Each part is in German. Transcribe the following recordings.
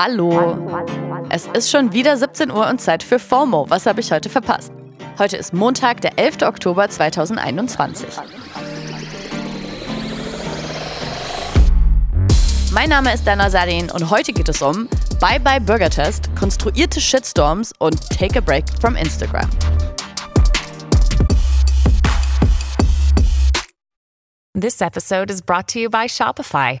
Hallo. Es ist schon wieder 17 Uhr und Zeit für FOMO. Was habe ich heute verpasst? Heute ist Montag, der 11. Oktober 2021. Mein Name ist Dana Sadin und heute geht es um Bye Bye Burger Test, konstruierte Shitstorms und Take a Break from Instagram. This episode is brought to you by Shopify.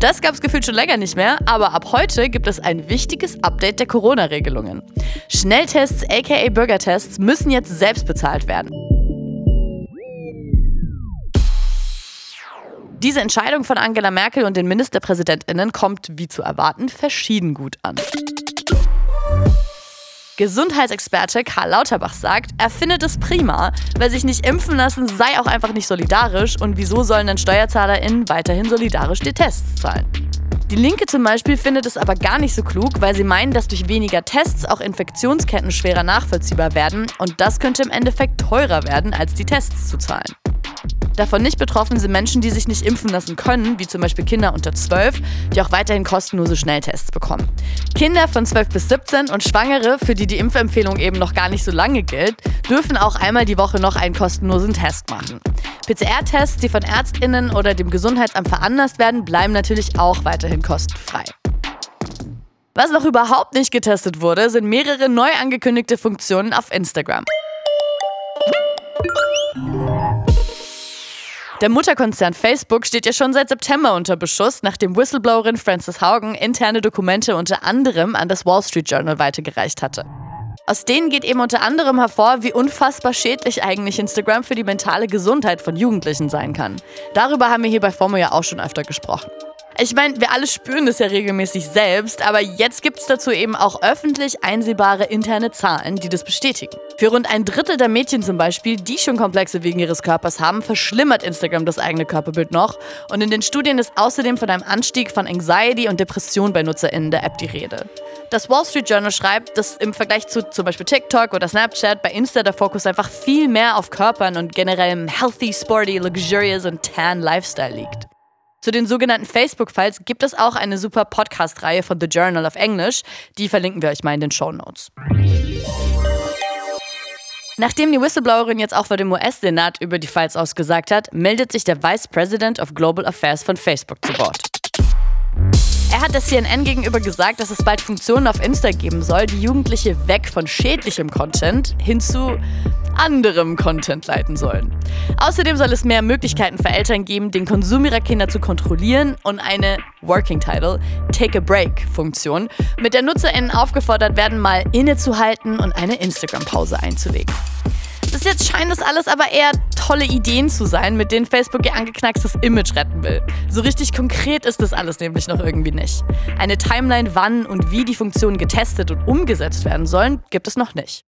Das gab es gefühlt schon länger nicht mehr, aber ab heute gibt es ein wichtiges Update der Corona-Regelungen. Schnelltests aka Bürgertests müssen jetzt selbst bezahlt werden. Diese Entscheidung von Angela Merkel und den Ministerpräsidentinnen kommt, wie zu erwarten, verschieden gut an. Gesundheitsexperte Karl Lauterbach sagt, er findet es prima, weil sich nicht impfen lassen sei auch einfach nicht solidarisch und wieso sollen dann SteuerzahlerInnen weiterhin solidarisch die Tests zahlen? Die Linke zum Beispiel findet es aber gar nicht so klug, weil sie meinen, dass durch weniger Tests auch Infektionsketten schwerer nachvollziehbar werden und das könnte im Endeffekt teurer werden, als die Tests zu zahlen. Davon nicht betroffen sind Menschen, die sich nicht impfen lassen können, wie zum Beispiel Kinder unter 12, die auch weiterhin kostenlose Schnelltests bekommen. Kinder von 12 bis 17 und Schwangere, für die die Impfempfehlung eben noch gar nicht so lange gilt, dürfen auch einmal die Woche noch einen kostenlosen Test machen. PCR-Tests, die von Ärztinnen oder dem Gesundheitsamt veranlasst werden, bleiben natürlich auch weiterhin kostenfrei. Was noch überhaupt nicht getestet wurde, sind mehrere neu angekündigte Funktionen auf Instagram. Der Mutterkonzern Facebook steht ja schon seit September unter Beschuss, nachdem Whistleblowerin Frances Haugen interne Dokumente unter anderem an das Wall Street Journal weitergereicht hatte. Aus denen geht eben unter anderem hervor, wie unfassbar schädlich eigentlich Instagram für die mentale Gesundheit von Jugendlichen sein kann. Darüber haben wir hier bei FOMO ja auch schon öfter gesprochen. Ich meine, wir alle spüren das ja regelmäßig selbst, aber jetzt gibt es dazu eben auch öffentlich einsehbare interne Zahlen, die das bestätigen. Für rund ein Drittel der Mädchen zum Beispiel, die schon Komplexe wegen ihres Körpers haben, verschlimmert Instagram das eigene Körperbild noch. Und in den Studien ist außerdem von einem Anstieg von Anxiety und Depression bei NutzerInnen der App die Rede. Das Wall Street Journal schreibt, dass im Vergleich zu zum Beispiel TikTok oder Snapchat bei Insta der Fokus einfach viel mehr auf Körpern und generellem healthy, sporty, luxurious und tan Lifestyle liegt. Zu den sogenannten Facebook-Files gibt es auch eine super Podcast-Reihe von The Journal of English. Die verlinken wir euch mal in den Show Notes. Nachdem die Whistleblowerin jetzt auch vor dem US-Senat über die Files ausgesagt hat, meldet sich der Vice President of Global Affairs von Facebook zu Wort. Er hat der CNN gegenüber gesagt, dass es bald Funktionen auf Insta geben soll, die Jugendliche weg von schädlichem Content hin zu anderem Content leiten sollen. Außerdem soll es mehr Möglichkeiten für Eltern geben, den Konsum ihrer Kinder zu kontrollieren und eine Working Title Take a Break Funktion, mit der NutzerInnen aufgefordert werden, mal innezuhalten und eine Instagram-Pause einzulegen. Bis jetzt scheint das alles aber eher tolle Ideen zu sein, mit denen Facebook ihr angeknackstes Image retten will. So richtig konkret ist das alles nämlich noch irgendwie nicht. Eine Timeline, wann und wie die Funktionen getestet und umgesetzt werden sollen, gibt es noch nicht.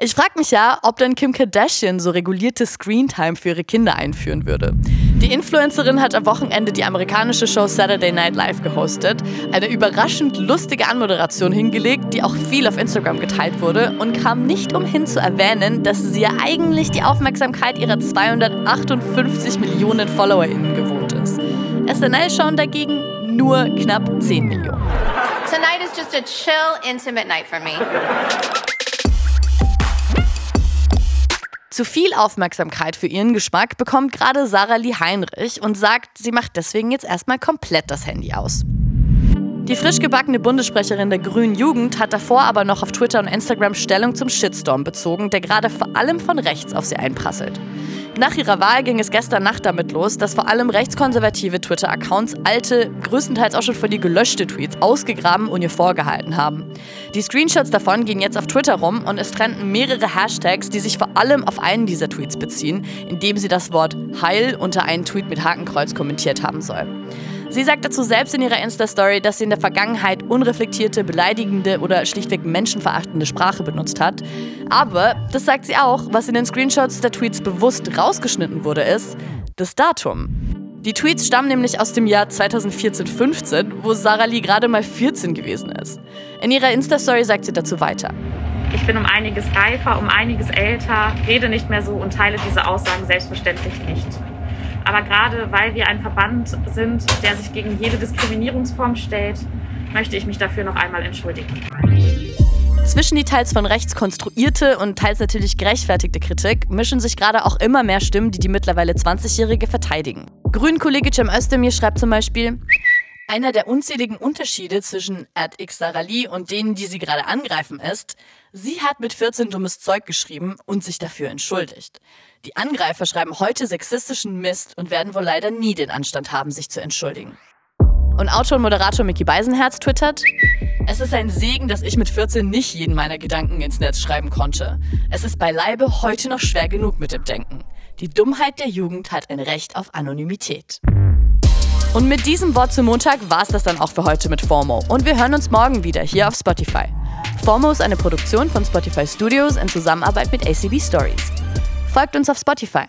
Ich frage mich ja, ob denn Kim Kardashian so regulierte Screentime für ihre Kinder einführen würde. Die Influencerin hat am Wochenende die amerikanische Show Saturday Night Live gehostet, eine überraschend lustige Anmoderation hingelegt, die auch viel auf Instagram geteilt wurde und kam nicht umhin zu erwähnen, dass sie ja eigentlich die Aufmerksamkeit ihrer 258 Millionen FollowerInnen gewohnt ist. SNL schauen dagegen nur knapp 10 Millionen. Tonight is just a chill, intimate night for me. Zu viel Aufmerksamkeit für ihren Geschmack bekommt gerade Sarah Lee Heinrich und sagt, sie macht deswegen jetzt erstmal komplett das Handy aus. Die frisch gebackene Bundessprecherin der Grünen Jugend hat davor aber noch auf Twitter und Instagram Stellung zum Shitstorm bezogen, der gerade vor allem von rechts auf sie einprasselt. Nach ihrer Wahl ging es gestern Nacht damit los, dass vor allem rechtskonservative Twitter-Accounts alte, größtenteils auch schon von ihr gelöschte Tweets ausgegraben und ihr vorgehalten haben. Die Screenshots davon gehen jetzt auf Twitter rum und es trennten mehrere Hashtags, die sich vor allem auf einen dieser Tweets beziehen, indem sie das Wort Heil unter einen Tweet mit Hakenkreuz kommentiert haben soll. Sie sagt dazu selbst in ihrer Insta-Story, dass sie in der Vergangenheit unreflektierte, beleidigende oder schlichtweg menschenverachtende Sprache benutzt hat. Aber, das sagt sie auch, was in den Screenshots der Tweets bewusst rausgeschnitten wurde, ist das Datum. Die Tweets stammen nämlich aus dem Jahr 2014-15, wo Sarah Lee gerade mal 14 gewesen ist. In ihrer Insta-Story sagt sie dazu weiter. Ich bin um einiges reifer, um einiges älter, rede nicht mehr so und teile diese Aussagen selbstverständlich nicht. Aber gerade weil wir ein Verband sind, der sich gegen jede Diskriminierungsform stellt, möchte ich mich dafür noch einmal entschuldigen. Zwischen die teils von rechts konstruierte und teils natürlich gerechtfertigte Kritik mischen sich gerade auch immer mehr Stimmen, die die mittlerweile 20-Jährige verteidigen. Grünkollege Cem Özdemir schreibt zum Beispiel, einer der unzähligen Unterschiede zwischen Ad X Sarali und denen, die sie gerade angreifen, ist, sie hat mit 14 dummes Zeug geschrieben und sich dafür entschuldigt. Die Angreifer schreiben heute sexistischen Mist und werden wohl leider nie den Anstand haben, sich zu entschuldigen. Und Autor und Moderator Mickey Beisenherz twittert, es ist ein Segen, dass ich mit 14 nicht jeden meiner Gedanken ins Netz schreiben konnte. Es ist beileibe heute noch schwer genug mit dem Denken. Die Dummheit der Jugend hat ein Recht auf Anonymität. Und mit diesem Wort zum Montag war es das dann auch für heute mit FOMO. Und wir hören uns morgen wieder hier auf Spotify. FOMO ist eine Produktion von Spotify Studios in Zusammenarbeit mit ACB Stories. Folgt uns auf Spotify.